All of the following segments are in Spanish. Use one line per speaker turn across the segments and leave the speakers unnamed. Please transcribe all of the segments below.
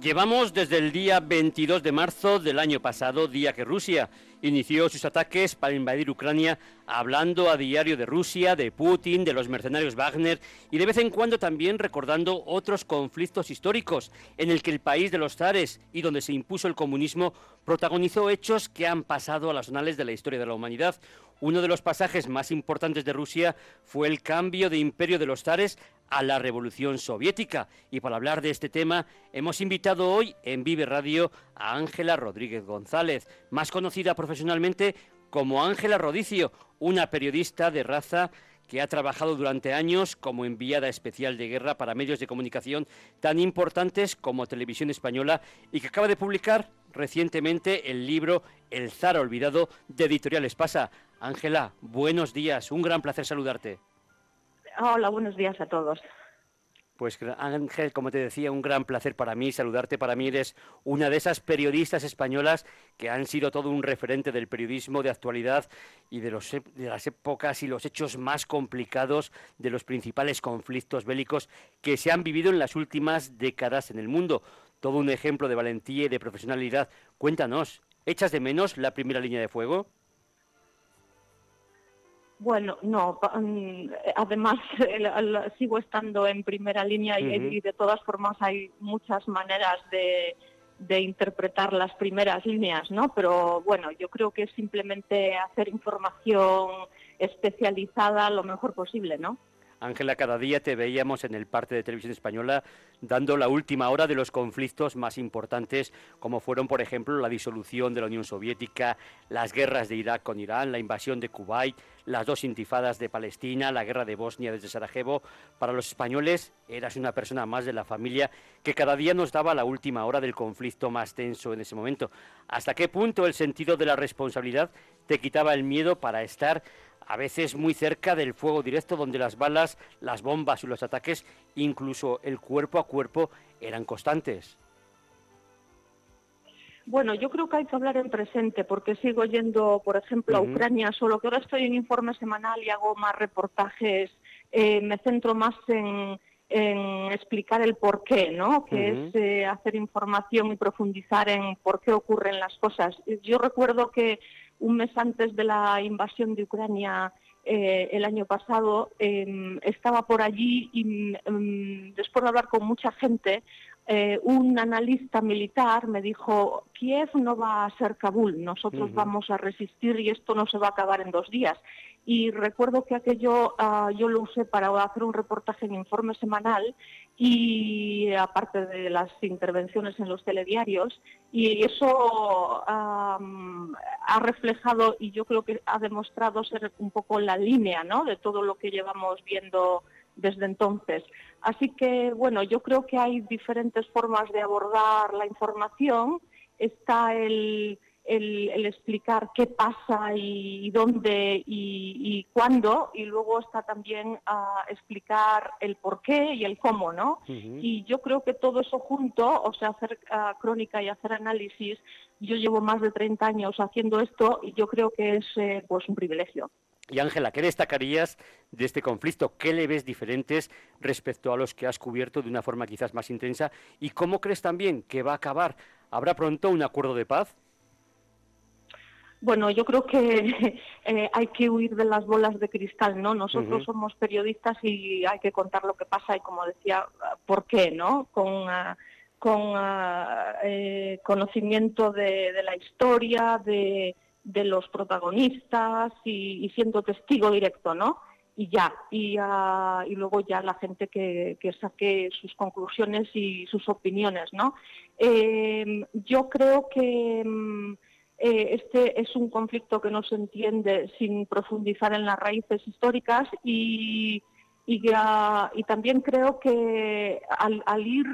Llevamos desde el día 22 de marzo del año pasado, día que Rusia inició sus ataques para invadir Ucrania, hablando a diario de Rusia, de Putin, de los mercenarios Wagner y de vez en cuando también recordando otros conflictos históricos en el que el país de los zares y donde se impuso el comunismo protagonizó hechos que han pasado a las anales de la historia de la humanidad. Uno de los pasajes más importantes de Rusia fue el cambio de imperio de los zares a la Revolución Soviética. Y para hablar de este tema, hemos invitado hoy en Vive Radio a Ángela Rodríguez González, más conocida profesionalmente como Ángela Rodicio, una periodista de raza que ha trabajado durante años como enviada especial de guerra para medios de comunicación tan importantes como Televisión Española y que acaba de publicar recientemente el libro El zar olvidado de Editorial Espasa. Ángela, buenos días, un gran placer saludarte.
Hola, buenos días a todos.
Pues Ángel, como te decía, un gran placer para mí saludarte. Para mí eres una de esas periodistas españolas que han sido todo un referente del periodismo de actualidad y de, los, de las épocas y los hechos más complicados de los principales conflictos bélicos que se han vivido en las últimas décadas en el mundo. Todo un ejemplo de valentía y de profesionalidad. Cuéntanos, ¿echas de menos la primera línea de fuego?
Bueno, no, mm, además sigo estando en primera línea y, de todas formas hay muchas maneras de, de, interpretar las primeras líneas, ¿no? Pero bueno, yo creo que es simplemente hacer información especializada lo mejor posible, ¿no?
Ángela, cada día te veíamos en el parte de televisión española dando la última hora de los conflictos más importantes, como fueron, por ejemplo, la disolución de la Unión Soviética, las guerras de Irak con Irán, la invasión de Kuwait, las dos intifadas de Palestina, la guerra de Bosnia desde Sarajevo. Para los españoles eras una persona más de la familia que cada día nos daba la última hora del conflicto más tenso en ese momento. ¿Hasta qué punto el sentido de la responsabilidad te quitaba el miedo para estar a veces muy cerca del fuego directo donde las balas, las bombas y los ataques, incluso el cuerpo a cuerpo, eran constantes.
Bueno, yo creo que hay que hablar en presente porque sigo yendo, por ejemplo, a Ucrania, solo que ahora estoy en informe semanal y hago más reportajes, eh, me centro más en, explicar el por qué, ¿no? Que es eh, hacer información y profundizar en por qué ocurren las cosas. Yo recuerdo que un mes antes de la invasión de Ucrania eh, el año pasado, em, estaba por allí y em, después de hablar con mucha gente, eh, un analista militar me dijo, Kiev no va a ser Kabul, nosotros vamos a resistir y esto no se va a acabar en dos días. Y recuerdo que aquello ah, yo lo usé para hacer un reportaje en informe semanal y aparte de las intervenciones en los telediarios y eso ha reflejado y yo creo que ha demostrado ser un poco la línea ¿no? de todo lo que llevamos viendo desde entonces. Así que, bueno, yo creo que hay diferentes formas de abordar la información. Está el, el, explicar qué pasa y, dónde y, cuándo, y luego está también a explicar el por qué y el cómo, ¿no? Y yo creo que todo eso junto, o sea, hacer crónica y hacer análisis, yo llevo más de 30 años haciendo esto y yo creo que es eh, pues un privilegio.
Y Ángela, ¿qué destacarías de este conflicto? ¿Qué le ves diferentes respecto a los que has cubierto de una forma quizás más intensa? ¿Y cómo crees también que va a acabar? ¿Habrá pronto un acuerdo de paz?
Bueno, yo creo que eh, hay que huir de las bolas de cristal, ¿no? Nosotros somos periodistas y hay que contar lo que pasa y, como decía, por qué, ¿no? Con, ah, con ah, eh, conocimiento de, la historia, de, de los protagonistas y, siendo testigo directo, ¿no? Y ya, y, ah, y luego ya la gente que, que, saque sus conclusiones y sus opiniones, ¿no? Eh, yo creo que mm, eh, este es un conflicto que no se entiende sin profundizar en las raíces históricas y, también creo que al, ir,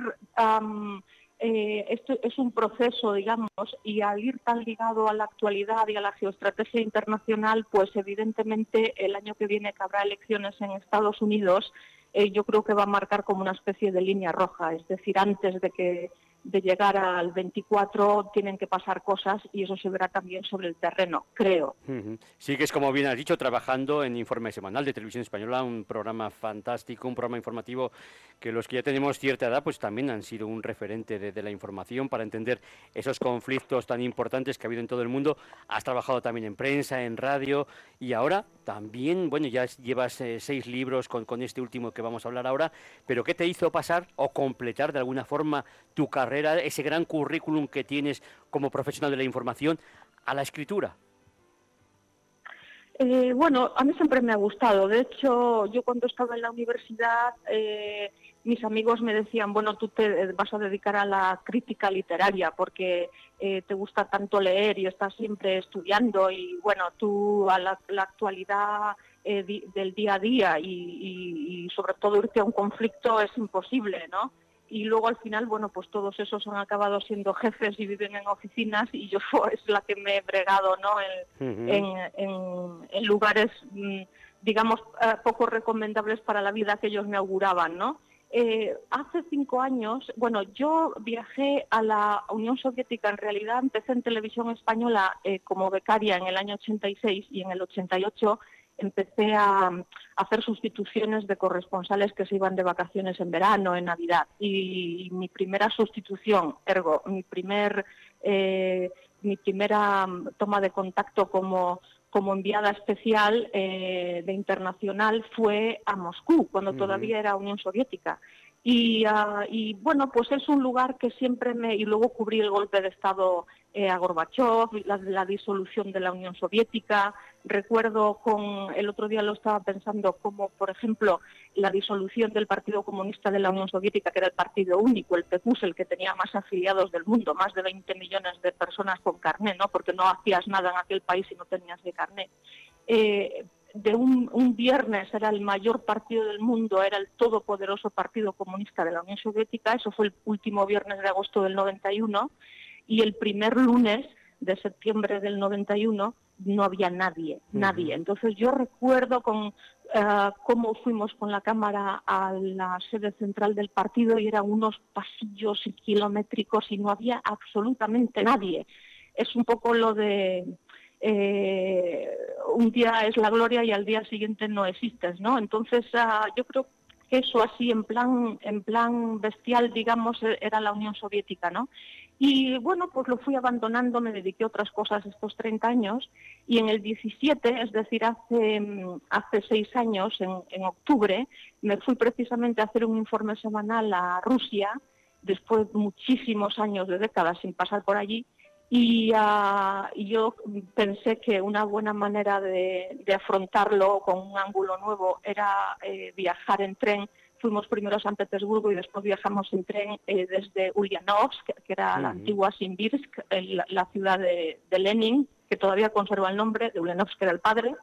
eh, esto es un proceso, digamos, y al ir tan ligado a la actualidad y a la geoestrategia internacional, pues evidentemente el año que viene que habrá elecciones en Estados Unidos, eh, yo creo que va a marcar como una especie de línea roja, es decir, antes de que de llegar al 24 tienen que pasar cosas y eso se verá también sobre el terreno, creo.
Sí, que es como bien has dicho, trabajando en Informe Semanal de Televisión Española, un programa fantástico, un programa informativo que los que ya tenemos cierta edad pues también han sido un referente de, la información para entender esos conflictos tan importantes que ha habido en todo el mundo. Has trabajado también en prensa, en radio y ahora también, bueno, ya llevas eh, seis libros con, con este último que vamos a hablar ahora, pero ¿qué te hizo pasar o completar de alguna forma tu carrera? ese gran currículum que tienes como profesional de la información, a la escritura?
Eh, bueno, a mí siempre me ha gustado. De hecho, yo cuando estaba en la universidad, eh, mis amigos me decían, bueno, tú te vas a dedicar a la crítica literaria porque eh, te gusta tanto leer y estás siempre estudiando y, bueno, tú a la, actualidad del día a día y, y, sobre todo irte a un conflicto es imposible, ¿no? y luego al final, bueno, pues todos esos han acabado siendo jefes y viven en oficinas y yo es la que me he bregado, ¿no? En, lugares, mm, digamos, eh, poco recomendables para la vida que ellos me auguraban, ¿no? Eh, hace cinco años, bueno, yo viajé a la Unión Soviética, en realidad empecé en televisión española eh, como becaria en el año 86 y en el 88 empecé a, hacer sustituciones de corresponsales que se iban de vacaciones en verano, en Navidad. Y, mi primera sustitución, ergo, mi primer eh, mi primera toma de contacto como, como enviada especial eh, de internacional fue a Moscú, cuando todavía era Unión Soviética. Ah, y, bueno, pues es un lugar que siempre me... Y luego cubrí el golpe de Estado eh, a Gorbachev, la, disolución de la Unión Soviética. Recuerdo con... El otro día lo estaba pensando como, por ejemplo, la disolución del Partido Comunista de la Unión Soviética, que era el partido único, el PQS, el que tenía más afiliados del mundo, más de 20 millones de personas con carné, ¿no? Porque no hacías nada en aquel país si no tenías de carné. Eh, de un, viernes era el mayor partido del mundo, era el todopoderoso Partido Comunista de la Unión Soviética, eso fue el último viernes de agosto del 91, y el primer lunes de septiembre del 91 no había nadie, nadie. Entonces yo recuerdo con eh, cómo fuimos con la cámara a la sede central del partido y eran unos pasillos kilométricos y no había absolutamente nadie. Es un poco lo de eh, un día es la gloria y al día siguiente no existes, ¿no? Entonces ah, yo creo que eso así en plan en plan bestial, digamos, e, era la Unión Soviética, ¿no? Y bueno, pues lo fui abandonando, me dediqué a otras cosas estos 30 años y en el 17, es decir, hace, hace seis años, en, en octubre, me fui precisamente a hacer un informe semanal a Rusia, después de muchísimos años, de décadas sin pasar por allí, Ah, y, yo pensé que una buena manera de, afrontarlo con un ángulo nuevo era eh, viajar en tren. Fuimos primero a San Petersburgo y después viajamos en tren eh, desde Ulyanovsk, que, era la antigua Simbirsk, la, ciudad de, Lenin, que todavía conserva el nombre, de Ulyanovsk, que era el padre,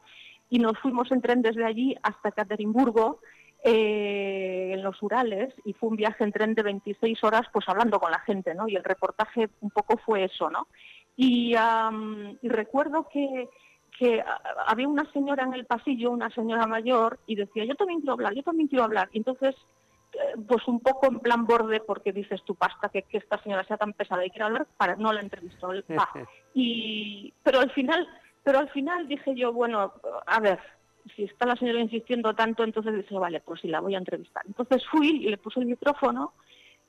y nos fuimos en tren desde allí hasta Katerinburgo, eh, en los Urales y fue un viaje en tren de 26 horas pues hablando con la gente, ¿no? Y el reportaje un poco fue eso, ¿no? Y, recuerdo que, que había una señora en el pasillo, una señora mayor, y decía, yo también quiero hablar, yo también quiero hablar. Y entonces, eh, pues un poco en plan borde, porque dices tu pasta que, que esta señora sea tan pesada y quiere hablar, para no la entrevistó. y, pero al final, pero al final dije yo, bueno, a ver, si está la señora insistiendo tanto, entonces dice, vale, pues sí, la voy a entrevistar. Entonces fui y le puse el micrófono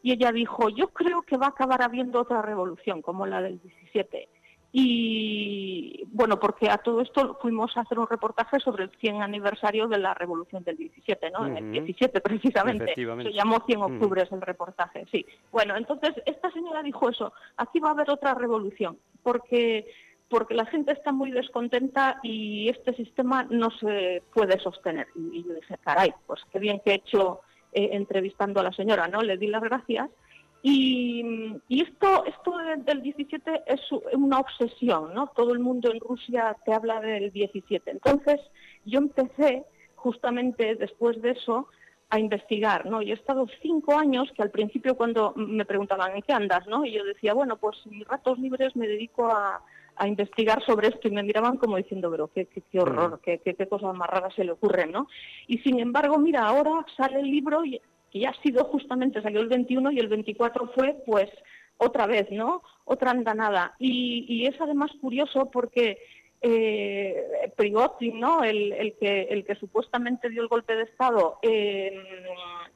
y ella dijo, yo creo que va a acabar habiendo otra revolución como la del 17. Y bueno, porque a todo esto fuimos a hacer un reportaje sobre el 100 aniversario de la revolución del 17, ¿no? En el 17 precisamente. Se llamó 100 octubre el reportaje, sí. Bueno, entonces esta señora dijo eso, aquí va a haber otra revolución, porque porque la gente está muy descontenta y este sistema no se puede sostener. Y yo dije, caray, pues qué bien que he hecho eh, entrevistando a la señora, ¿no? Le di las gracias. Y, esto, esto del 17 es una obsesión, ¿no? Todo el mundo en Rusia te habla del 17. Entonces, yo empecé justamente después de eso a investigar, ¿no? Y he estado cinco años que al principio cuando me preguntaban en qué andas, ¿no? Y yo decía, bueno, pues mis ratos libres me dedico a, investigar sobre esto y me miraban como diciendo, pero qué, qué, horror, qué, qué, cosas más raras se le ocurren, ¿no? Y sin embargo, mira, ahora sale el libro y, ya ha sido justamente, salió el 21 y el 24 fue, pues, otra vez, ¿no? Otra andanada. Y, y es además curioso porque eh, Prigozhin, ¿no? El, que, el que supuestamente dio el golpe de Estado, em,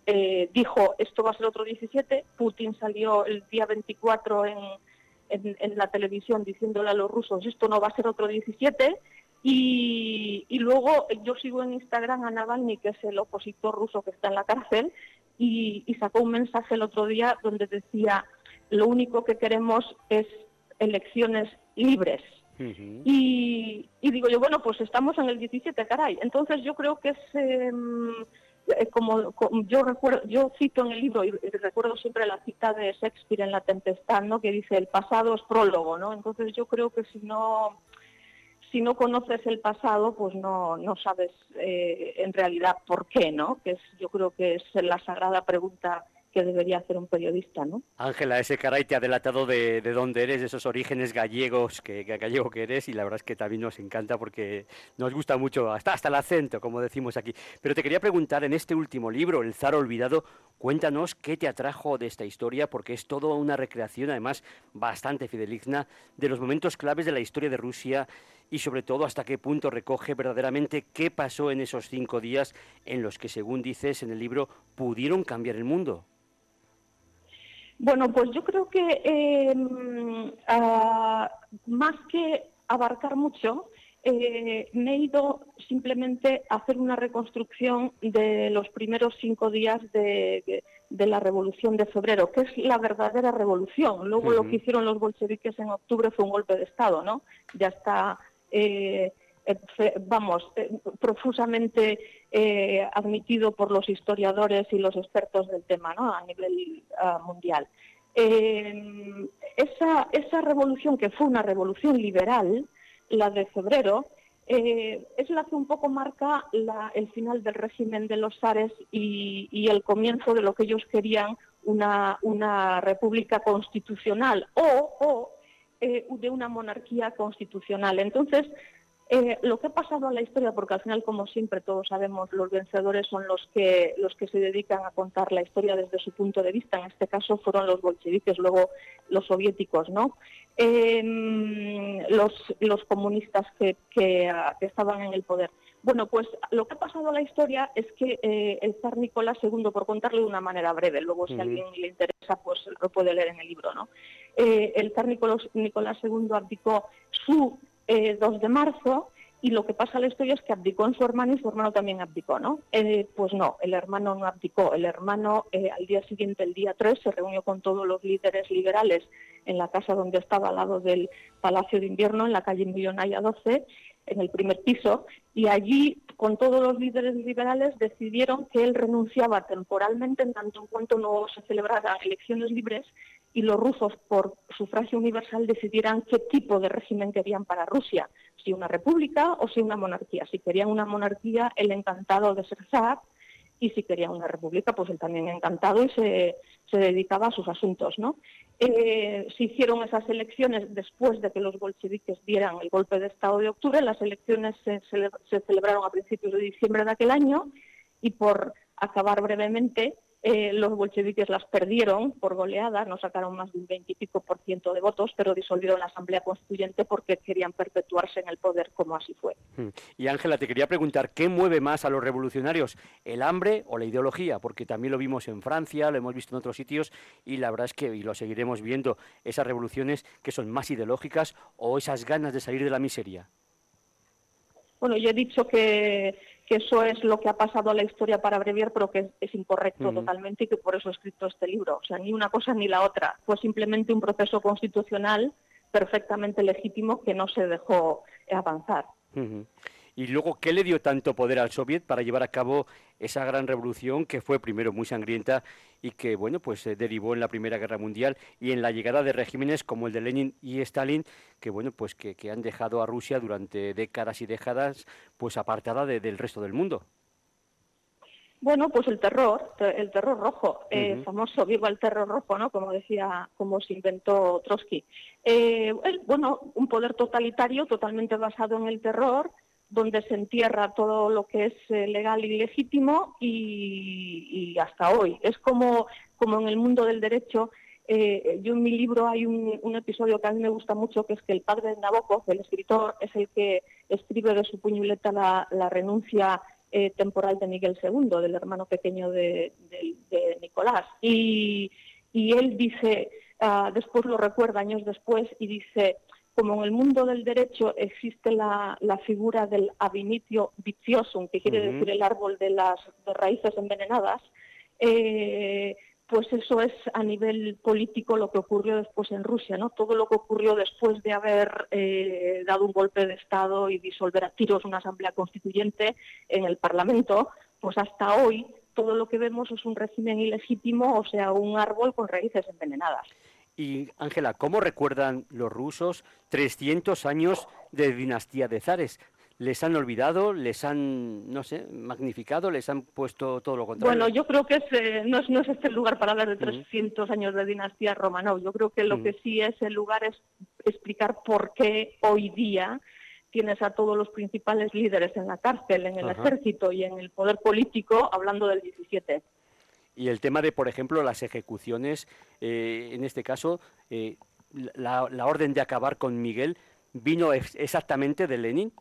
eh, dijo esto va a ser otro 17. Putin salió el día 24 en, en, la televisión diciéndole a los rusos esto no va a ser otro 17. Y, y, luego yo sigo en Instagram a Navalny, que es el opositor ruso que está en la cárcel, y, y sacó un mensaje el otro día donde decía lo único que queremos es elecciones libres y, digo yo, bueno, pues estamos en el 17, caray. Entonces yo creo que es... Em, eh, como, yo recuerdo, yo cito en el libro y, recuerdo siempre la cita de Shakespeare en La Tempestad, ¿no? Que dice el pasado es prólogo, ¿no? Entonces yo creo que si no si no conoces el pasado, pues no no sabes eh, en realidad por qué, ¿no? Que es yo creo que es la sagrada pregunta que debería hacer un periodista, ¿no?
Ángela, ese caray te ha delatado de, dónde eres, de esos orígenes gallegos que, gallego que eres, y la verdad es que también nos encanta porque nos gusta mucho, hasta, hasta el acento, como decimos aquí. Pero te quería preguntar, en este último libro, El Zar Olvidado, cuéntanos qué te atrajo de esta historia, porque es toda una recreación, además, bastante fideligna, de los momentos claves de la historia de Rusia y sobre todo hasta qué punto recoge verdaderamente qué pasó en esos cinco días en los que, según dices en el libro, pudieron cambiar el mundo.
Bueno, pues yo creo que em, más que abarcar mucho, eh, me he ido simplemente a hacer una reconstrucción de los primeros cinco días de, la Revolución de Febrero, que es la verdadera revolución. Luego lo que hicieron los bolcheviques en octubre fue un golpe de Estado, ¿no? Ya está eh, eh, vamos, eh, profusamente eh, admitido por los historiadores y los expertos del tema ¿no? a nivel ah, mundial. esa, esa revolución, que fue una revolución liberal, la de febrero, es la que un poco marca el final del régimen de los zares y, el comienzo de lo que ellos querían, una, una república constitucional o, o de una monarquía constitucional. Entonces, eh, lo que ha pasado a la historia, porque al final, como siempre todos sabemos, los vencedores son los que, los que se dedican a contar la historia desde su punto de vista. En este caso fueron los bolcheviques, luego los soviéticos, ¿no? Em, los, los, comunistas que, que, estaban en el poder. Bueno, pues lo que ha pasado a la historia es que eh, el zar Nicolás II, por contarlo de una manera breve, luego si a alguien le interesa, pues lo puede leer en el libro, ¿no? Eh, el zar Nicolás, Nicolás II abdicó su 2 eh, de marzo y lo que pasa a la historia es que abdicó en su hermano y su hermano también abdicó, ¿no? Eh, pues no, el hermano no abdicó. El hermano eh, al día siguiente, el día 3, se reunió con todos los líderes liberales en la casa donde estaba al lado del Palacio de Invierno, en la calle Millonaya 12, en el primer piso, y allí, con todos los líderes liberales, decidieron que él renunciaba temporalmente en tanto en cuanto no se celebraran elecciones libres y los rusos, por sufragio universal, decidieran qué tipo de régimen querían para Rusia, si una república o si una monarquía. Si querían una monarquía, el encantado de ser zar, y si querían una república, pues él también encantado y se, se dedicaba a sus asuntos. ¿no? Eh, se hicieron esas elecciones después de que los bolcheviques dieran el golpe de Estado de octubre. Las elecciones se, se celebraron a principios de diciembre de aquel año y por acabar brevemente, eh, los bolcheviques las perdieron por goleada, no sacaron más de un veintipico por ciento de votos, pero disolvieron la Asamblea Constituyente porque querían perpetuarse en el poder, como así fue.
Hmm. Y Ángela, te quería preguntar, ¿qué mueve más a los revolucionarios, el hambre o la ideología? Porque también lo vimos en Francia, lo hemos visto en otros sitios, y la verdad es que, y lo seguiremos viendo, esas revoluciones que son más ideológicas o esas ganas de salir de la miseria.
Bueno, yo he dicho que que eso es lo que ha pasado a la historia para abreviar, pero que es, incorrecto totalmente y que por eso he escrito este libro. O sea, ni una cosa ni la otra. Fue simplemente un proceso constitucional perfectamente legítimo que no se dejó avanzar.
Y luego, ¿qué le dio tanto poder al Soviet para llevar a cabo esa gran revolución que fue primero muy sangrienta y que, bueno, pues se derivó en la Primera Guerra Mundial y en la llegada de regímenes como el de Lenin y Stalin, que, bueno, pues que, han dejado a Rusia durante décadas y décadas, pues apartada del resto del mundo?
Bueno, pues el terror, el terror rojo, eh, famoso, viva el terror rojo, ¿no? Como decía, como se inventó Trotsky. Eh, bueno, un poder totalitario totalmente basado en el terror, donde se entierra todo lo que es eh, legal y legítimo y, hasta hoy. Es como, como en el mundo del derecho. yo en mi libro hay un, episodio que a mí me gusta mucho, que es que el padre de Nabokov, el escritor, es el que escribe de su puñoleta la, la renuncia eh, temporal de Miguel II, del hermano pequeño de, Nicolás. Y, él dice, ah, después lo recuerda años después, y dice, como en el mundo del derecho existe la, figura del abinitio viciosum, que quiere decir el árbol de las raíces envenenadas, eh, pues eso es a nivel político lo que ocurrió después en Rusia, ¿no? Todo lo que ocurrió después de haber eh, dado un golpe de Estado y disolver a tiros una asamblea constituyente en el Parlamento, pues hasta hoy todo lo que vemos es un régimen ilegítimo, o sea, un árbol con raíces envenenadas.
Y Ángela, ¿cómo recuerdan los rusos 300 años de dinastía de zares? les han olvidado, les han, no sé, magnificado, les han puesto todo lo contrario.
Bueno, yo creo que eh, no, es, no es este el lugar para hablar de 300 años de dinastía Romanov. Yo creo que lo que sí es el lugar es explicar por qué hoy día tienes a todos los principales líderes en la cárcel, en el ejército y en el poder político, hablando del 17.
Y el tema de, por ejemplo, las ejecuciones, eh, en este caso, eh, la, la orden de acabar con Miguel vino exactamente de Lenin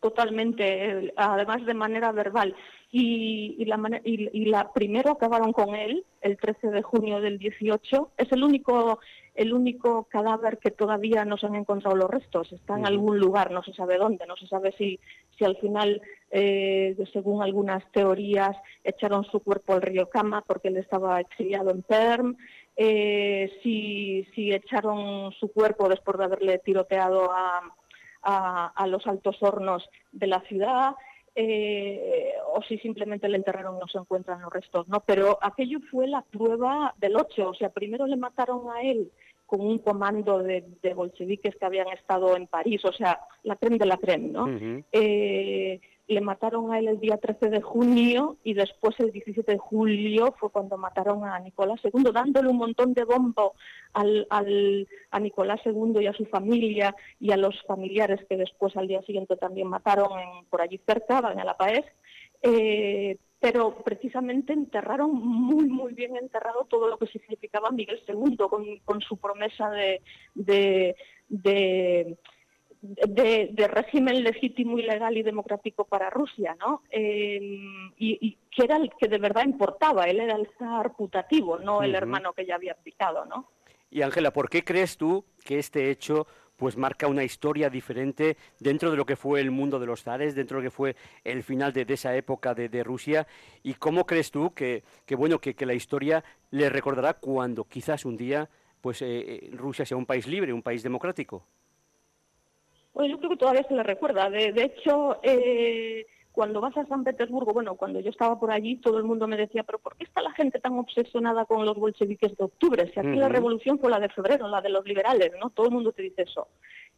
totalmente, además de manera verbal. Y, la, y, la primero acabaron con él el 13 de junio del 18. Es el único el único cadáver que todavía no se han encontrado los restos. Está en algún lugar, no se sabe dónde, no se sabe si, si al final, eh, según algunas teorías, echaron su cuerpo al río Kama porque él estaba exiliado en Perm. Eh, si, si echaron su cuerpo después de haberle tiroteado a, a, los altos hornos de la ciudad, eh, o si simplemente le enterraron no se encuentran los restos, ¿no? Pero aquello fue la prueba del 8, o sea, primero le mataron a él con un comando de, bolcheviques que habían estado en París, o sea, la creme de la creme, ¿no? le mataron a él el día 13 de junio y después el 17 de julio fue cuando mataron a Nicolás II, dándole un montón de bombo al, a Nicolás II y a su familia y a los familiares que después al día siguiente también mataron por allí cerca, en La Paez. Eh, pero precisamente enterraron muy, muy bien enterrado todo lo que significaba Miguel II con, su promesa de de, régimen legítimo y legal y democrático para Rusia, ¿no? Eh, y, que era el que de verdad importaba, él era el zar putativo, no el hermano que ya había abdicado, ¿no?
Y Ángela, ¿por qué crees tú que este hecho pues marca una historia diferente dentro de lo que fue el mundo de los zares, dentro de lo que fue el final de, esa época de, Rusia. ¿Y cómo crees tú que, bueno, que, la historia le recordará cuando quizás un día pues eh, eh, Rusia sea un país libre, un país democrático?
Pues yo creo que todavía se le recuerda. De, hecho, eh, cuando vas a San Petersburgo, bueno, cuando yo estaba por allí, todo el mundo me decía, pero ¿por qué está la gente tan obsesionada con los bolcheviques de octubre? Si aquí la revolución fue la de febrero, la de los liberales, ¿no? Todo el mundo te dice eso.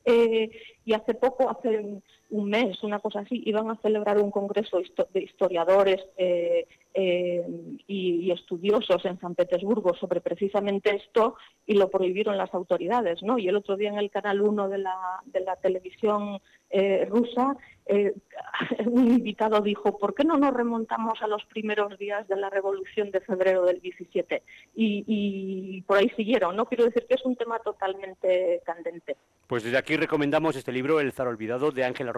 Eh, y hace poco, hace un mes, una cosa así, iban a celebrar un congreso de historiadores eh, eh, y, estudiosos en San Petersburgo sobre precisamente esto y lo prohibieron las autoridades, ¿no? Y el otro día en el canal 1 de la, de la televisión eh, rusa, un invitado dijo, ¿por qué no nos remontamos a los primeros días de la revolución de febrero del 17? Y, y por ahí siguieron, ¿no? Quiero decir que es un tema totalmente candente.
Pues desde aquí recomendamos este libro, El zar olvidado, de Ángela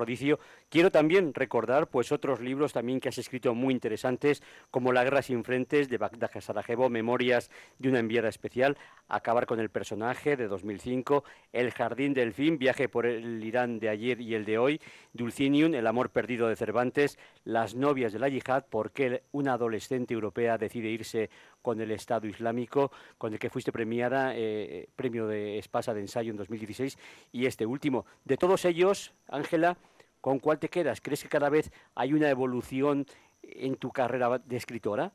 Quiero también recordar pues otros libros también que has escrito muy interesantes, como La guerra sin frentes, de Bagdad Sarajevo, Memorias de una enviada especial, Acabar con el personaje, de 2005, El jardín del fin, Viaje por el Irán de ayer y el de hoy, Dulcinium, El amor perdido de Cervantes, Las novias de la yihad, por qué una adolescente europea decide irse con el Estado Islámico, con el que fuiste premiada, eh, premio de Espasa de ensayo en 2016, y este último. De todos ellos, Ángela, ¿con cuál te quedas? ¿Crees que cada vez hay una evolución en tu carrera de escritora?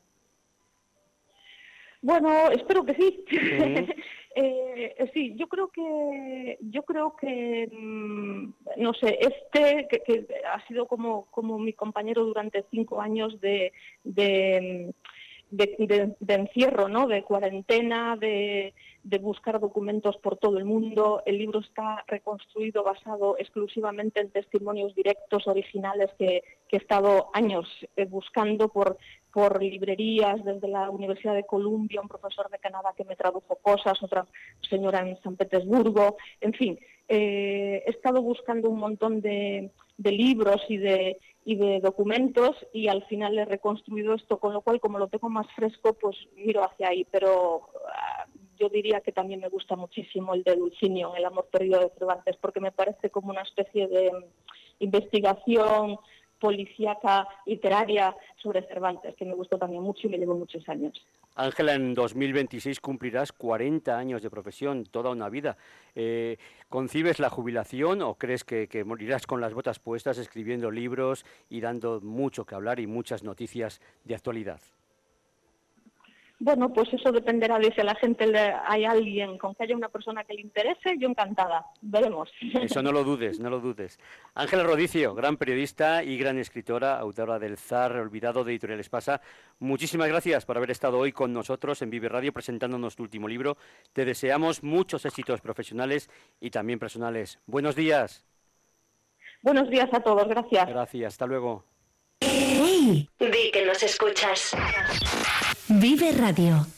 Bueno, espero que sí. Eh, sí, yo creo que, yo creo que, mm, no sé, este que, ha sido como, como mi compañero durante cinco años de, de, de, de encierro, ¿no? De cuarentena, de, de buscar documentos por todo el mundo. El libro está reconstruido basado exclusivamente en testimonios directos, originales, que, he estado años eh, buscando por, por librerías, desde la Universidad de Columbia, un profesor de Canadá que me tradujo cosas, otra señora en San Petersburgo, en fin, eh, he estado buscando un montón de, de libros y de, y de documentos y al final he reconstruido esto, con lo cual como lo tengo más fresco, pues miro hacia ahí, pero ah, yo diría que también me gusta muchísimo el de Dulcinio, El amor perdido de Cervantes, porque me parece como una especie de investigación policíaca literaria sobre Cervantes, que me gustó también mucho y me llevó muchos años.
Ángela, en 2026 cumplirás 40 años de profesión, toda una vida. Eh, ¿Concibes la jubilación o crees que, morirás con las botas puestas escribiendo libros y dando mucho que hablar y muchas noticias de actualidad?
Bueno, pues eso dependerá de si a la gente le, hay alguien con que haya una persona que le interese, yo encantada, veremos.
Eso no lo dudes, no lo dudes. Ángela Rodicio, gran periodista y gran escritora, autora del Zar Olvidado de Editorial Espasa, muchísimas gracias por haber estado hoy con nosotros en Vive Radio presentándonos tu último libro. Te deseamos muchos éxitos profesionales y también personales. Buenos días.
Buenos días a todos, gracias.
Gracias, hasta luego.
Di que nos escuchas. Vive Radio.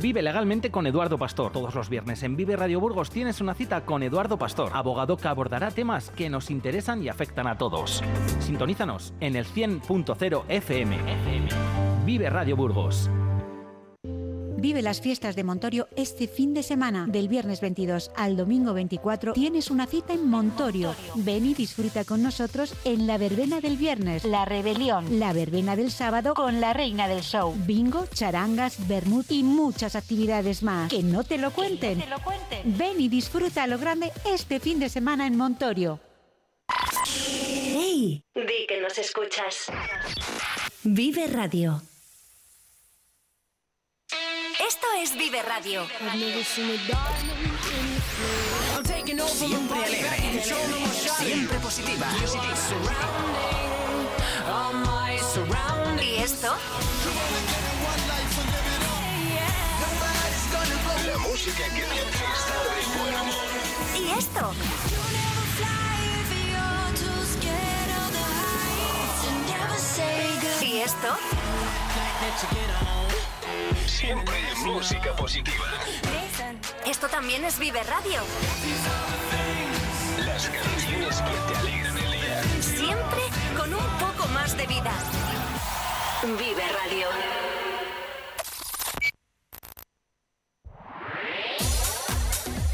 Vive legalmente con Eduardo Pastor. Todos los viernes en Vive Radio Burgos tienes una cita con Eduardo Pastor, abogado que abordará temas que nos interesan y afectan a todos. Sintonízanos en el 100.0 FM. Vive Radio Burgos.
Vive las fiestas de Montorio este fin de semana. Del viernes 22 al domingo 24 tienes una cita en Montorio. Ven y disfruta con nosotros en la verbena del viernes. La rebelión. La verbena del sábado con la reina del show. Bingo, charangas, vermut y muchas actividades más. Que no te lo cuenten. te lo cuenten. Ven y disfruta a lo grande este fin de semana en Montorio.
¡Hey! Di que nos escuchas. Vive Radio. Es Vive Radio.
Siempre alegre, siempre positiva.
¿Y esto?
La música que.
¿Y esto? ¿Y esto?
Siempre música positiva.
Esto también es Vive Radio.
Las canciones que te alegran el día.
Siempre con un poco más de vida. Vive Radio.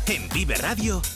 En Vive Radio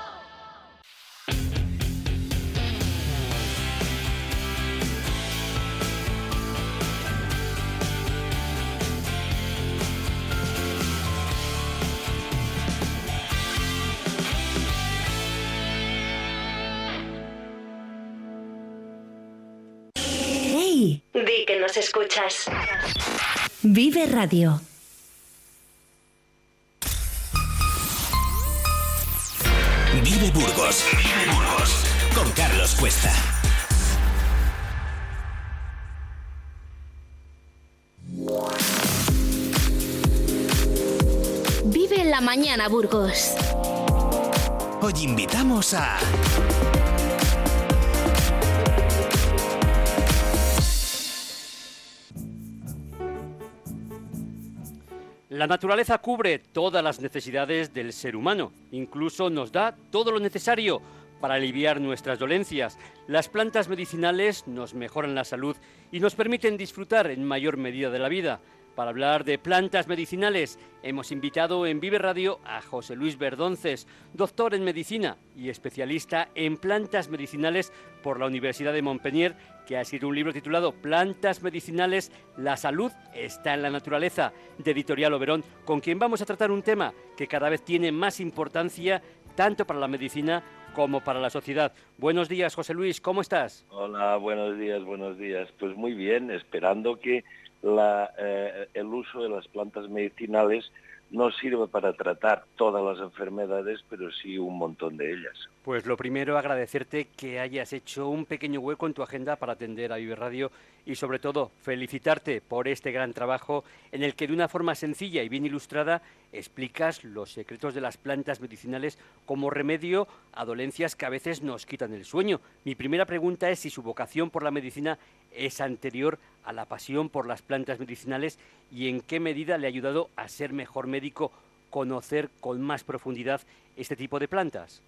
Di que nos escuchas. Vive Radio.
Vive Burgos. Vive Burgos. Con Carlos Cuesta.
la mañana, Burgos.
Hoy invitamos a...
La naturaleza cubre todas las necesidades del ser humano, incluso nos da todo lo necesario para aliviar nuestras dolencias. Las plantas medicinales nos mejoran la salud y nos permiten disfrutar en mayor medida de la vida. Para hablar de plantas medicinales, hemos invitado en Vive Radio a José Luis Verdonces, doctor en medicina y especialista en plantas medicinales por la Universidad de Montpellier, que ha escrito un libro titulado Plantas medicinales, la salud está en la naturaleza, de Editorial Oberón, con quien vamos a tratar un tema que cada vez tiene más importancia tanto para la medicina como para la sociedad. Buenos días, José Luis, ¿cómo estás?
Hola, buenos días, buenos días. Pues muy bien, esperando que eh, el uso de las plantas medicinales no sirve para tratar todas las enfermedades, pero sí un montón de ellas.
Pues lo primero, agradecerte que hayas hecho un pequeño hueco en tu agenda para atender a Vive Radio y sobre todo felicitarte por este gran trabajo en el que de una forma sencilla y bien ilustrada explicas los secretos de las plantas medicinales como remedio a dolencias que a veces nos quitan el sueño. Mi primera pregunta es si su vocación por la medicina es anterior a la pasión por las plantas medicinales y en qué medida le ha ayudado a ser mejor médico conocer con más profundidad este tipo de plantas.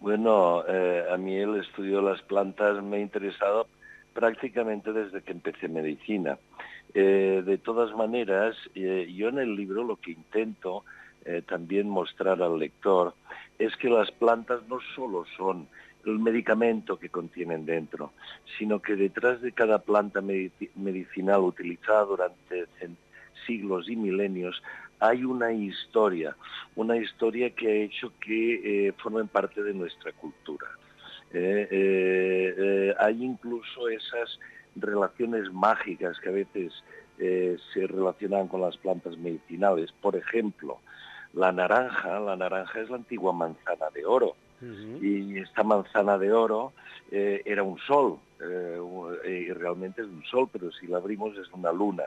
Bueno, eh, a mí el estudio de las plantas me ha interesado prácticamente desde que empecé medicina. Eh, de todas maneras, eh, yo en el libro lo que intento también mostrar al lector es que las plantas no solo son el medicamento que contienen dentro, sino que detrás de cada planta medicinal utilizada durante siglos y milenios hay una historia, una historia que ha hecho que eh, formen parte de nuestra cultura. Eh, eh, hay incluso esas relaciones mágicas que a veces se relacionan con las plantas medicinales. Por ejemplo, la naranja, la naranja es la antigua manzana de oro. Y esta manzana de oro era un sol, y realmente es un sol, pero si la abrimos es una luna.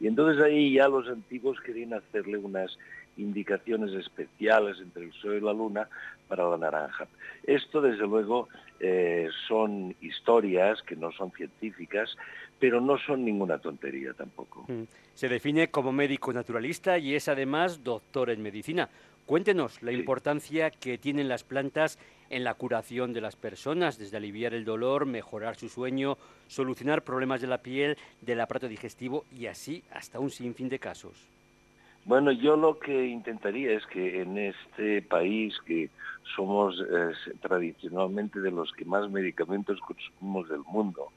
Y entonces ahí ya los antiguos querían hacerle unas indicaciones especiales entre el sol y la luna para la naranja. Esto, desde luego, eh, son historias que no son científicas, pero no son ninguna tontería tampoco. Mm.
Se define como médico naturalista y es además doctor en medicina. Cuéntenos la importancia que tienen las plantas en la curación de las personas, desde aliviar el dolor, mejorar su sueño, solucionar problemas de la piel, del aparato digestivo y así hasta un sinfín de casos.
Bueno, yo lo que intentaría es que en este país que somos eh, tradicionalmente de los que más medicamentos consumimos del mundo,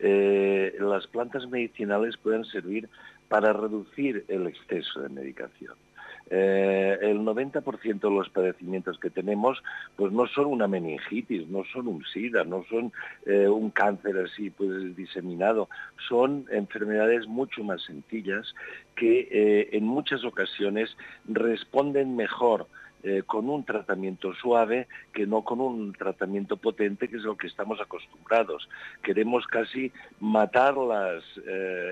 eh, las plantas medicinales puedan servir para reducir el exceso de medicación. Eh, el 90% de los padecimientos que tenemos pues no son una meningitis, no son un SIDA, no son eh, un cáncer así pues diseminado, son enfermedades mucho más sencillas que eh, en muchas ocasiones responden mejor con un tratamiento suave que no con un tratamiento potente, que es lo que estamos acostumbrados. Queremos casi matar las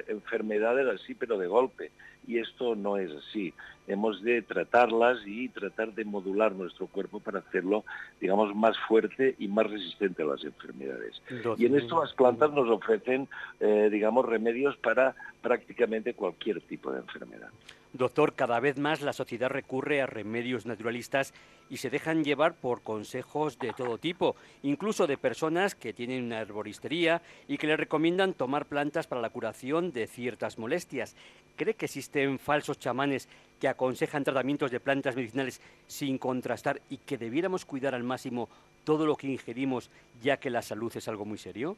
enfermedades así, pero de golpe y esto no es así. Hemos de tratarlas y tratar de modular nuestro cuerpo para hacerlo, digamos, más fuerte y más resistente a las enfermedades. y en esto las plantas nos ofrecen, eh, digamos, remedios para prácticamente cualquier tipo de enfermedad.
Doctor, cada vez más la sociedad recurre a remedios naturalistas y se dejan llevar por consejos de todo tipo, incluso de personas que tienen una herboristería y que le recomiendan tomar plantas para la curación de ciertas molestias. ¿Cree que existen falsos chamanes que aconsejan tratamientos de plantas medicinales sin contrastar y que debiéramos cuidar al máximo todo lo que ingerimos, ya que la salud es algo muy serio?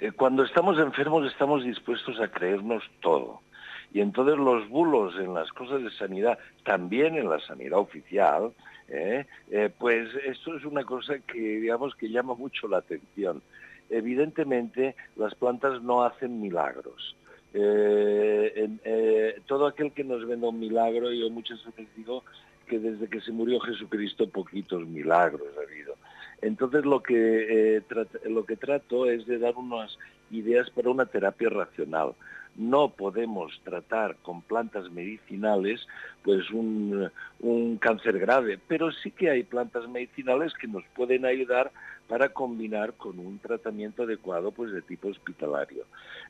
Eh, cuando estamos enfermos estamos dispuestos a creernos todo y entonces los bulos en las cosas de sanidad, también en la sanidad oficial, ¿eh? Eh, pues esto es una cosa que digamos que llama mucho la atención. Evidentemente las plantas no hacen milagros. Eh, todo aquel que nos venda un milagro, yo muchas veces digo que desde que se murió Jesucristo poquitos milagros ha habido. Entonces lo que, lo que trato es de dar unas ideas para una terapia racional. No podemos tratar con plantas medicinales pues un, un cáncer grave, pero sí que hay plantas medicinales que nos pueden ayudar para combinar con un tratamiento adecuado pues de tipo hospitalario.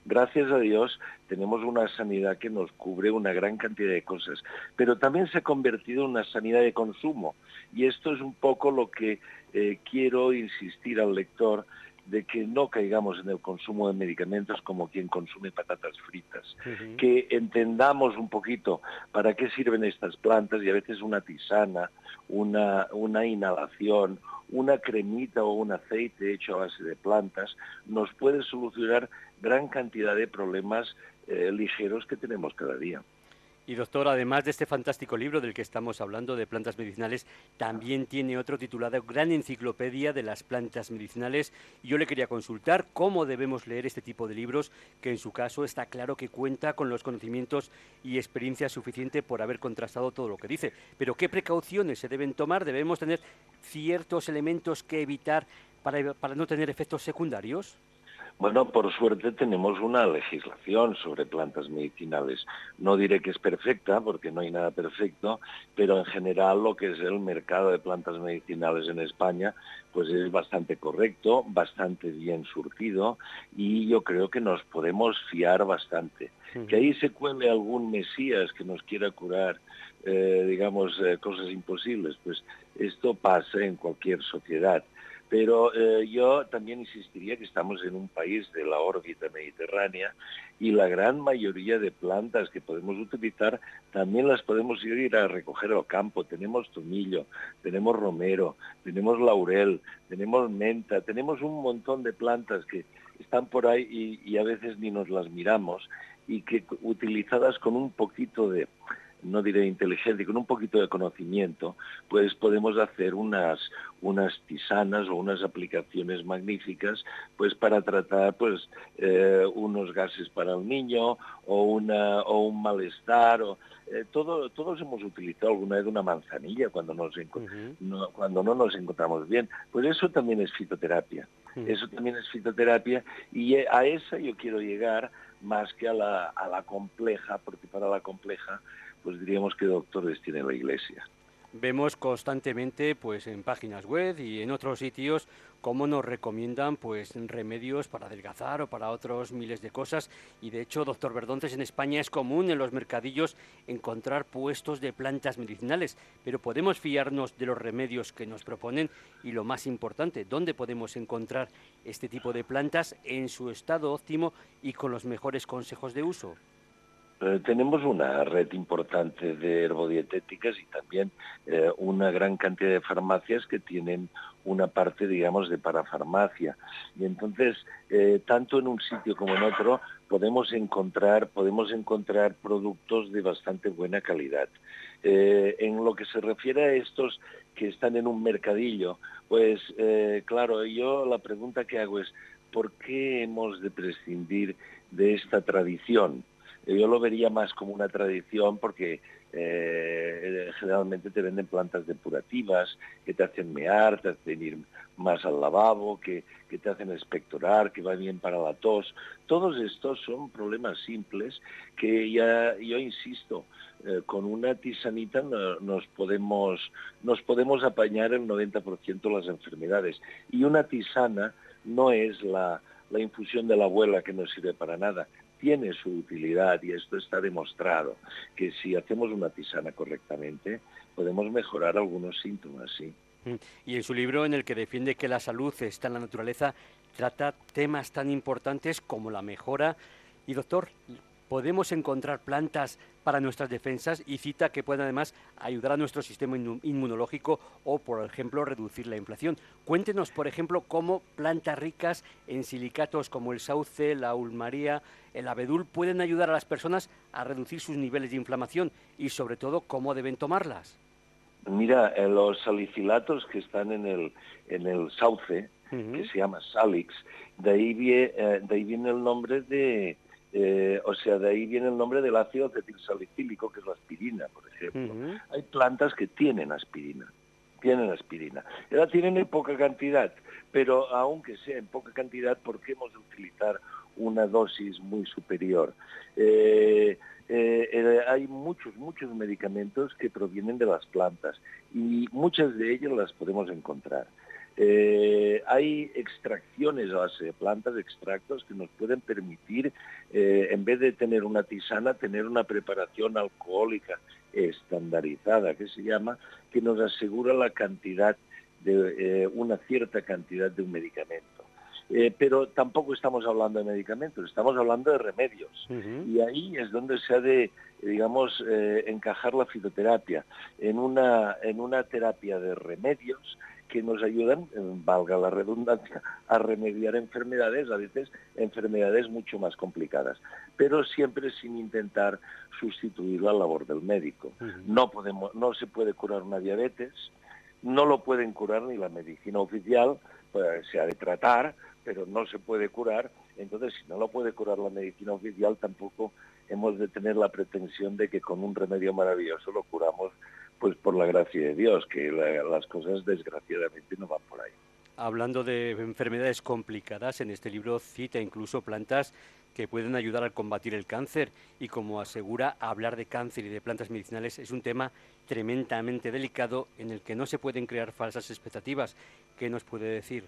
Gracias a Dios tenemos una sanidad que nos cubre una gran cantidad de cosas, pero también se ha convertido en una sanidad de consumo y esto es un poco lo que eh, quiero insistir al lector de que no caigamos en el consumo de medicamentos como quien consume patatas fritas, que entendamos un poquito para qué sirven estas plantas y a veces una tisana, una, una inhalación, una cremita o un aceite hecho a base de plantas nos puede solucionar gran cantidad de problemas eh, ligeros que tenemos cada día.
Y doctor, además de este fantástico libro del que estamos hablando de plantas medicinales, también tiene otro titulado Gran Enciclopedia de las Plantas Medicinales. yo le quería consultar cómo debemos leer este tipo de libros, que en su caso está claro que cuenta con los conocimientos y experiencia suficiente por haber contrastado todo lo que dice. Pero ¿qué precauciones se deben tomar? ¿Debemos tener ciertos elementos que evitar para, para no tener efectos secundarios?
Bueno, por suerte tenemos una legislación sobre plantas medicinales. No diré que es perfecta, porque no hay nada perfecto, pero en general lo que es el mercado de plantas medicinales en España, pues es bastante correcto, bastante bien surtido, y yo creo que nos podemos fiar bastante. Que ahí se cuele algún mesías que nos quiera curar, eh, digamos, eh, cosas imposibles, pues esto pasa en cualquier sociedad. Pero eh, yo también insistiría que estamos en un país de la órbita mediterránea y la gran mayoría de plantas que podemos utilizar también las podemos ir a recoger al campo. Tenemos tomillo, tenemos romero, tenemos laurel, tenemos menta, tenemos un montón de plantas que están por ahí y, y a veces ni nos las miramos y que utilizadas con un poquito de, no diré inteligencia, con un poquito de conocimiento, pues podemos hacer unas, unas tisanas o unas aplicaciones magníficas pues para tratar pues eh, unos gases para el niño o, una, o un malestar. O, eh, todo, todos hemos utilizado alguna vez una manzanilla cuando, nos, no, cuando no nos encontramos bien. Pues eso también es fitoterapia. Eso también es fitoterapia y a esa yo quiero llegar más que a la, a la compleja, porque para la compleja pues diríamos que doctores tiene la Iglesia.
Vemos constantemente pues en páginas web y en otros sitios cómo nos recomiendan pues remedios para adelgazar o para otros miles de cosas y de hecho, doctor Verdontes, en España es común en los mercadillos encontrar puestos de plantas medicinales, pero podemos fiarnos de los remedios que nos proponen y lo más importante, ¿dónde podemos encontrar este tipo de plantas en su estado óptimo y con los mejores consejos de uso?
Eh, tenemos una red importante de herbodietéticas y también eh, una gran cantidad de farmacias que tienen una parte, digamos, de parafarmacia. Y entonces, eh, tanto en un sitio como en otro, podemos encontrar, podemos encontrar productos de bastante buena calidad. en lo que se refiere a estos que están en un mercadillo, pues claro, yo la pregunta que hago es, ¿por qué hemos de prescindir de esta tradición? Yo lo vería más como una tradición porque eh, generalmente te venden plantas depurativas que te hacen mear, te hacen ir más al lavabo, que, te hacen expectorar, que va bien para la tos. Todos estos son problemas simples que ya, yo insisto, eh, con una tisanita nos, podemos, nos podemos apañar el 90% de las enfermedades. Y una tisana no es la, la infusión de la abuela que no sirve para nada tiene su utilidad y esto está demostrado, que si hacemos una tisana correctamente podemos mejorar algunos síntomas, sí.
Mm. Y en su libro, en el que defiende que la salud está en la naturaleza, trata temas tan importantes como la mejora. Y doctor, podemos encontrar plantas para nuestras defensas y cita que pueden además ayudar a nuestro sistema inmunológico o, por ejemplo, reducir la inflación. Cuéntenos, por ejemplo, cómo plantas ricas en silicatos como el sauce, la ulmaría, el abedul pueden ayudar a las personas a reducir sus niveles de inflamación y, sobre todo, cómo deben tomarlas.
Mira, eh, los salicilatos que están en el, en el sauce, que se llama salix, de ahí, viene, eh, de ahí viene el nombre de, eh, o sea, de ahí viene el nombre del ácido acetilsalicílico, que es la aspirina, por ejemplo. Hay plantas que tienen aspirina, tienen aspirina. La tienen en poca cantidad, pero aunque sea en poca cantidad, ¿por qué hemos de utilizar una dosis muy superior. Eh, eh, eh, hay muchos, muchos medicamentos que provienen de las plantas y muchas de ellas las podemos encontrar. hay extracciones a plantas, extractos que nos pueden permitir, en vez de tener una tisana, tener una preparación alcohólica estandarizada, que se llama, que nos asegura la cantidad de una cierta cantidad de un medicamento. Eh, pero tampoco estamos hablando de medicamentos, estamos hablando de remedios. Y ahí es donde se ha de, digamos, eh, encajar la fitoterapia, en una, en una terapia de remedios que nos ayudan, eh, valga la redundancia, a remediar enfermedades, a veces enfermedades mucho más complicadas, pero siempre sin intentar sustituir la labor del médico. no, podemos, no se puede curar una diabetes, no lo pueden curar ni la medicina oficial, pues, se ha de tratar, pero no se puede curar. Entonces, si no lo puede curar la medicina oficial, tampoco hemos de tener la pretensión de que con un remedio maravilloso lo curamos, pues por la gracia de Dios, que las cosas desgraciadamente no van por ahí.
Hablando de enfermedades complicadas, en este libro cita incluso plantas que pueden ayudar a combatir el cáncer y como asegura, hablar de cáncer y de plantas medicinales es un tema tremendamente delicado en el que no se pueden crear falsas expectativas. ¿Qué nos puede decir?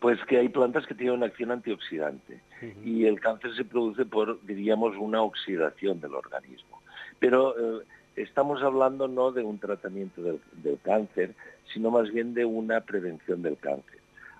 Pues que hay plantas que tienen una acción antioxidante y el cáncer se produce por, diríamos, una oxidación del organismo. Pero eh, estamos hablando no de un tratamiento del, cáncer, sino más bien de una prevención del cáncer.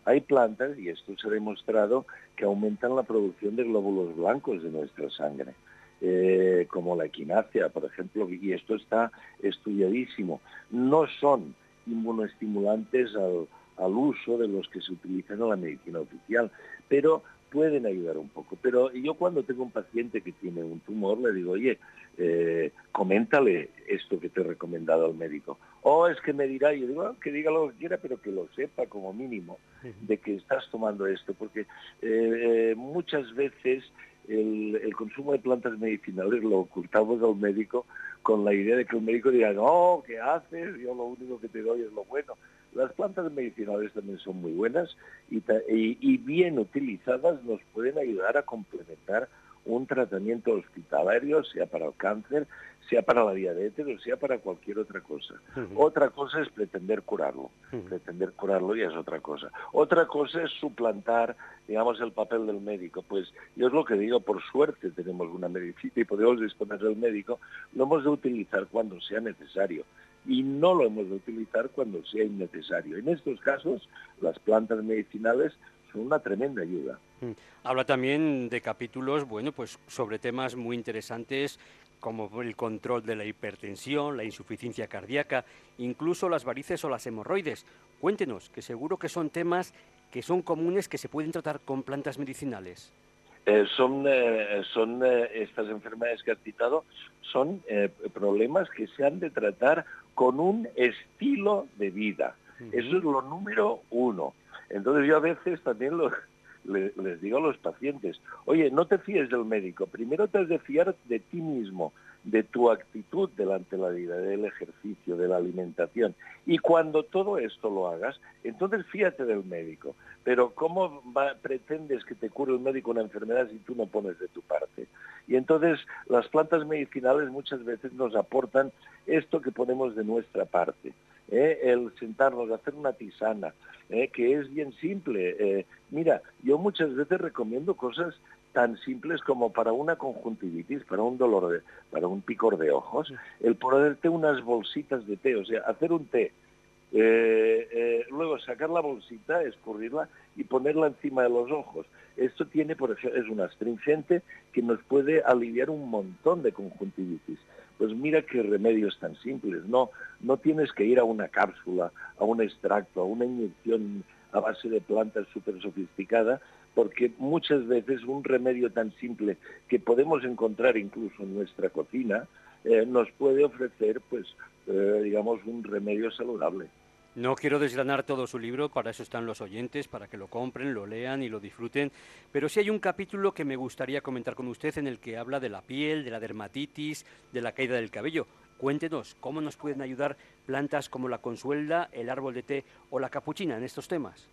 Hay plantas, y esto se ha demostrado, que aumentan la producción de glóbulos blancos de nuestra sangre, eh, como la equinacia, por ejemplo, y esto está estudiadísimo. No son inmunoestimulantes al, al uso de los que se utilizan en la medicina oficial, pero pueden ayudar un poco. Pero yo cuando tengo un paciente que tiene un tumor, le digo, oye, eh, coméntale esto que te he recomendado al médico. O oh, es que me dirá, yo digo, ah, que diga lo que quiera, pero que lo sepa como mínimo de que estás tomando esto, porque eh, eh, muchas veces el, el, consumo de plantas medicinales lo ocultamos al médico con la idea de que el médico diga, no, ¿qué haces? Yo lo único que te doy es lo bueno. Las plantas medicinales también son muy buenas y, bien utilizadas nos pueden ayudar a complementar un tratamiento hospitalario, sea para el cáncer, sea para la diabetes o sea para cualquier otra cosa. Otra cosa es pretender curarlo. Pretender curarlo ya es otra cosa. Otra cosa es suplantar, digamos, el papel del médico. Pues yo es lo que digo, por suerte tenemos una medicina y podemos disponer del médico, lo hemos de utilizar cuando sea necesario y no lo hemos de utilizar cuando sea innecesario. En estos casos, las plantas medicinales son una tremenda ayuda.
Mm. Habla también de capítulos, bueno, pues sobre temas muy interesantes como el control de la hipertensión, la insuficiencia cardíaca, incluso las varices o las hemorroides. Cuéntenos, que seguro que son temas que son comunes que se pueden tratar con plantas medicinales.
Eh, son eh, son eh, estas enfermedades que has citado, son problemas que se han de tratar con un estilo de vida. Eso es lo número uno. Entonces yo a veces también les digo a los pacientes, oye, no te fíes del médico, primero te has de fiar de ti mismo, de tu actitud delante de la vida, del ejercicio, de la alimentación. Y cuando todo esto lo hagas, entonces fíjate del médico. Pero ¿cómo pretendes que te cure un médico una enfermedad si tú no pones de tu parte? Y entonces las plantas medicinales muchas veces nos aportan esto que ponemos de nuestra parte. ¿Eh? el sentarnos, hacer una tisana, ¿eh? que es bien simple. Eh, mira, yo muchas veces recomiendo cosas tan simples como para una conjuntivitis, para un dolor, de, para un picor de ojos, el ponerte unas bolsitas de té, o sea, hacer un té, eh, eh, luego sacar la bolsita, escurrirla y ponerla encima de los ojos. Esto tiene, por ejemplo, es un astringente que nos puede aliviar un montón de conjuntivitis. Pues mira qué remedios tan simples. No, no tienes que ir a una cápsula, a un extracto, a una inyección a base de plantas súper sofisticada, porque muchas veces un remedio tan simple que podemos encontrar incluso en nuestra cocina eh, nos puede ofrecer, pues, eh, digamos, un remedio saludable.
No quiero desgranar todo su libro, para eso están los oyentes, para que lo compren, lo lean y lo disfruten, pero sí hay un capítulo que me gustaría comentar con usted en el que habla de la piel, de la dermatitis, de la caída del cabello. Cuéntenos cómo nos pueden ayudar plantas como la consuelda, el árbol de té o la capuchina en estos temas.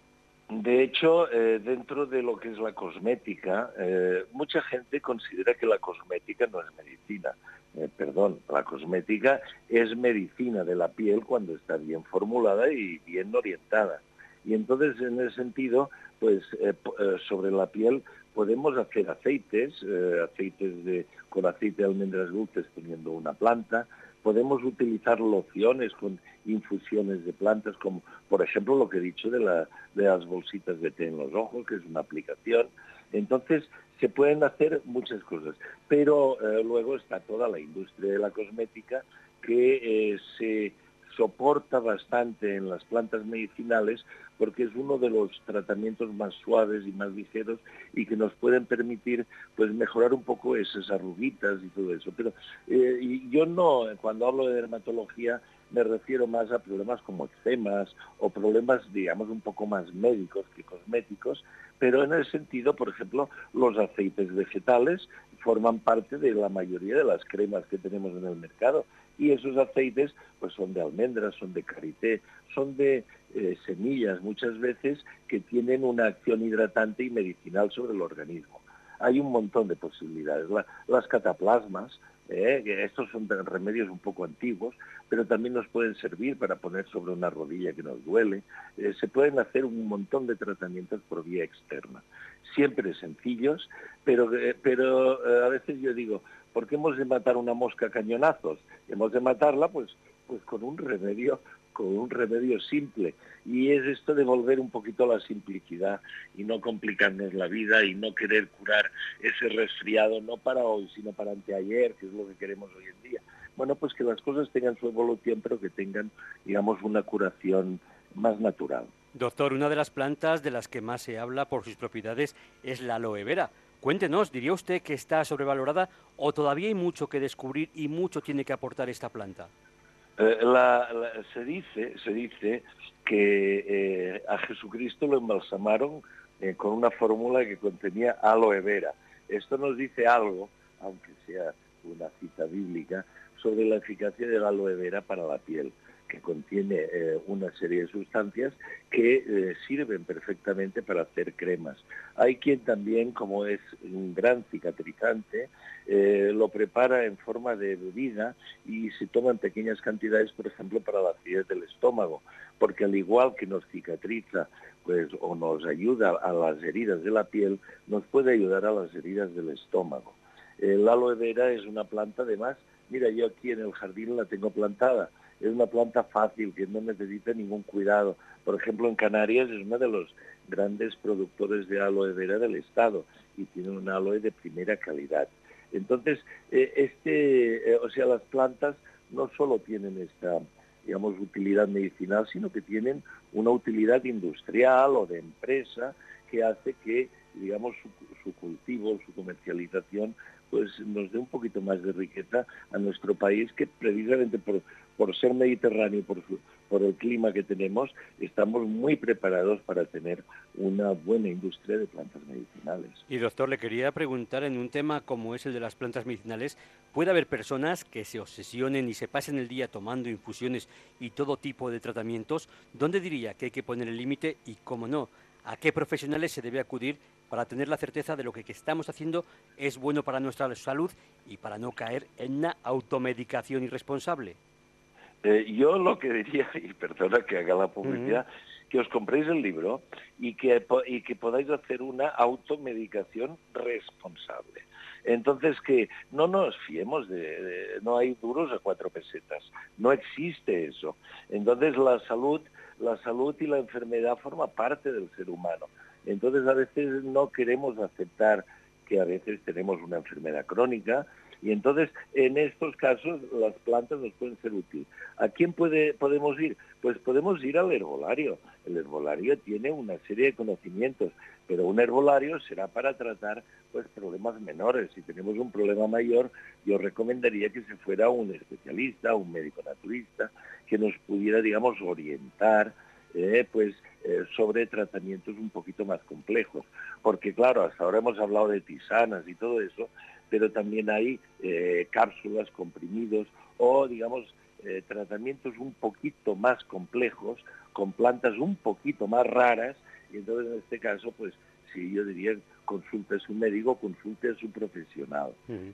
De hecho, eh, dentro de lo que es la cosmética, eh, mucha gente considera que la cosmética no es medicina. Eh, perdón, la cosmética es medicina de la piel cuando está bien formulada y bien orientada. Y entonces, en ese sentido, pues sobre la piel podemos hacer aceites, aceites de, con aceite de almendras dulces teniendo una planta, podemos utilizar lociones con infusiones de plantas, como por ejemplo lo que he dicho de, la, de las bolsitas de té en los ojos, que es una aplicación. Entonces, se pueden hacer muchas cosas, pero eh, luego está toda la industria de la cosmética que eh, se soporta bastante en las plantas medicinales porque es uno de los tratamientos más suaves y más ligeros y que nos pueden permitir pues mejorar un poco esas arruguitas y todo eso. Pero eh, yo no, cuando hablo de dermatología, me refiero más a problemas como eczemas o problemas, digamos, un poco más médicos que cosméticos, pero en el sentido, por ejemplo, los aceites vegetales forman parte de la mayoría de las cremas que tenemos en el mercado y esos aceites pues son de almendras, son de karité, son de eh, semillas muchas veces que tienen una acción hidratante y medicinal sobre el organismo. Hay un montón de posibilidades. las cataplasmas, eh, estos son remedios un poco antiguos, pero también nos pueden servir para poner sobre una rodilla que nos duele. Eh, se pueden hacer un montón de tratamientos por vía externa. Siempre sencillos, pero, pero a veces yo digo, ¿Por qué hemos de matar una mosca a cañonazos? Hemos de matarla pues, pues con un remedio un remedio simple y es esto de volver un poquito a la simplicidad y no complicarnos la vida y no querer curar ese resfriado no para hoy sino para anteayer que es lo que queremos hoy en día bueno pues que las cosas tengan su evolución pero que tengan digamos una curación más natural
Doctor, una de las plantas de las que más se habla por sus propiedades es la aloe vera. Cuéntenos, ¿diría usted que está sobrevalorada o todavía hay mucho que descubrir y mucho tiene que aportar esta planta?
Eh, se dice, se dice que eh, a Jesucristo lo embalsamaron eh, con una fórmula que contenía aloe vera. Esto nos dice algo, aunque sea una cita bíblica, sobre la eficacia de la aloe vera para la piel que contiene eh, una serie de sustancias que eh, sirven perfectamente para hacer cremas. Hay quien también, como es un gran cicatrizante, eh, lo prepara en forma de bebida y se toma en pequeñas cantidades, por ejemplo, para la acidez del estómago, porque al igual que nos cicatriza pues, o nos ayuda a las heridas de la piel, nos puede ayudar a las heridas del estómago. La aloe vera es una planta, además, mira, yo aquí en el jardín la tengo plantada, es una planta fácil, que no necesita ningún cuidado. Por ejemplo, en Canarias es uno de los grandes productores de aloe vera del Estado y tiene un aloe de primera calidad. Entonces, eh, este, eh, o sea, las plantas no solo tienen esta, digamos, utilidad medicinal, sino que tienen una utilidad industrial o de empresa que hace que, digamos, su, su cultivo, su comercialización, pues nos dé un poquito más de riqueza a nuestro país que precisamente por, por ser mediterráneo, por, por el clima que tenemos, estamos muy preparados para tener una buena industria de plantas medicinales.
Y doctor, le quería preguntar en un tema como es el de las plantas medicinales, ¿puede haber personas que se obsesionen y se pasen el día tomando infusiones y todo tipo de tratamientos? ¿Dónde diría que hay que poner el límite y, cómo no, a qué profesionales se debe acudir para tener la certeza de lo que estamos haciendo es bueno para nuestra salud y para no caer en una automedicación irresponsable?
Eh, yo lo que diría, y perdona que haga la publicidad, que os compréis el libro y que, y que podáis hacer una automedicación responsable. Entonces que no nos fiemos de, no hay duros a cuatro pesetas, no existe eso. Entonces la salud, la salud y la enfermedad forma parte del ser humano. Entonces a veces no queremos aceptar que a veces tenemos una enfermedad crónica, y entonces, en estos casos, las plantas nos pueden ser útiles. ¿A quién puede, podemos ir? Pues podemos ir al herbolario. El herbolario tiene una serie de conocimientos, pero un herbolario será para tratar pues problemas menores. Si tenemos un problema mayor, yo recomendaría que se fuera un especialista, un médico naturista, que nos pudiera, digamos, orientar eh, pues eh, sobre tratamientos un poquito más complejos. Porque claro, hasta ahora hemos hablado de tisanas y todo eso, pero también hay eh, cápsulas, comprimidos o, digamos, eh, tratamientos un poquito más complejos, con plantas un poquito más raras. Y entonces en este caso, pues sí, yo diría consulte a su médico, consulte a su profesional,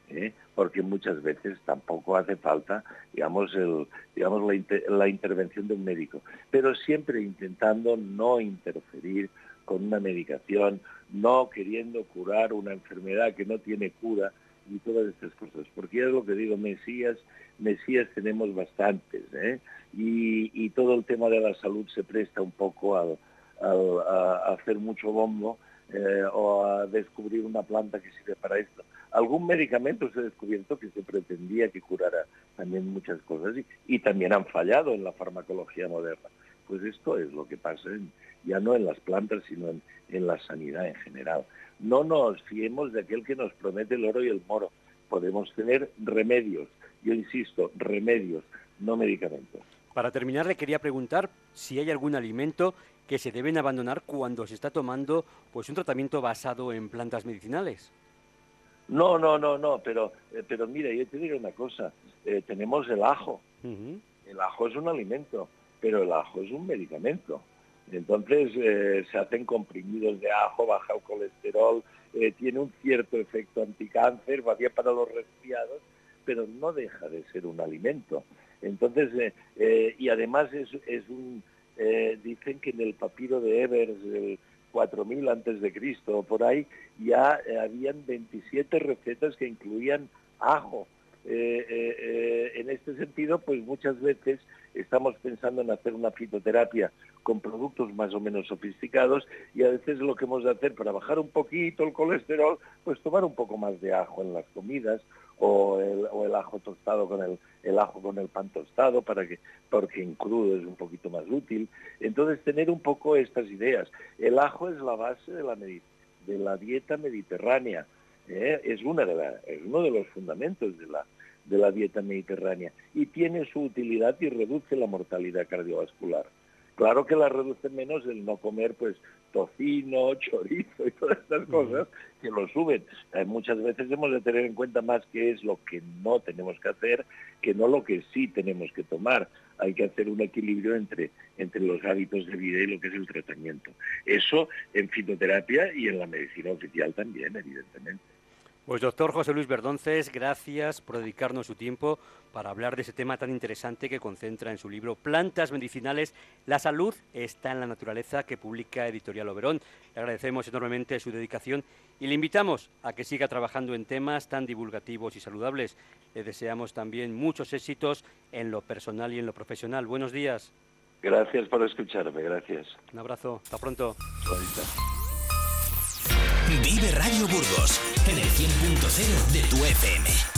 ¿eh? porque muchas veces tampoco hace falta, digamos, el, digamos la, la intervención de un médico, pero siempre intentando no interferir con una medicación, no queriendo curar una enfermedad que no tiene cura y todas estas cosas, porque es lo que digo, Mesías, Mesías tenemos bastantes, ¿eh? y, todo el tema de la salud se presta un poco al, a hacer mucho bombo eh, o a descubrir una planta que sirve para esto. Algún medicamento se ha descubierto que se pretendía que curara también muchas cosas y, también han fallado en la farmacología moderna. Pues esto es lo que pasa ya no en las plantas, sino en, la sanidad en general. No nos fiemos de aquel que nos promete el oro y el moro. Podemos tener remedios, yo insisto, remedios, no medicamentos.
Para terminar, le quería preguntar si hay algún alimento que se deben abandonar cuando se está tomando pues un tratamiento basado en plantas medicinales.
No, no, no, no, pero, eh, pero mira, yo te digo una cosa, eh, tenemos el ajo. El ajo es un alimento, pero el ajo es un medicamento. Entonces eh, se hacen comprimidos de ajo, baja el colesterol, tiene un cierto efecto anticáncer, va bien para los resfriados, pero no deja de ser un alimento. Entonces, y además es, es un, eh, dicen que en el papiro de Evers del 4000 antes de Cristo, por ahí, ya eh, habían 27 recetas que incluían ajo. Eh, en este sentido, pues muchas veces estamos pensando en hacer una fitoterapia con productos más o menos sofisticados y a veces lo que hemos de hacer para bajar un poquito el colesterol, pues tomar un poco más de ajo en las comidas o el, ajo tostado con el, ajo con el pan tostado para que porque en crudo es un poquito más útil entonces tener un poco estas ideas el ajo es la base de la de la dieta mediterránea ¿eh? es una de es uno de los fundamentos de la de la dieta mediterránea y tiene su utilidad y reduce la mortalidad cardiovascular Claro que la reduce menos el no comer pues tocino, chorizo y todas estas cosas que lo suben. Eh, muchas veces hemos de tener en cuenta más qué es lo que no tenemos que hacer que no lo que sí tenemos que tomar. Hay que hacer un equilibrio entre, entre los hábitos de vida y lo que es el tratamiento. Eso en fitoterapia y en la medicina oficial también, evidentemente.
Pues doctor José Luis Verdonces, gracias por dedicarnos su tiempo para hablar de ese tema tan interesante que concentra en su libro Plantas Medicinales. La salud está en la naturaleza que publica Editorial Oberón. Le agradecemos enormemente su dedicación y le invitamos a que siga trabajando en temas tan divulgativos y saludables. Le deseamos también muchos éxitos en lo personal y en lo profesional. Buenos días.
Gracias por escucharme, gracias.
Un abrazo, hasta pronto.
Vive Radio Burgos en el 100.0 de tu FM.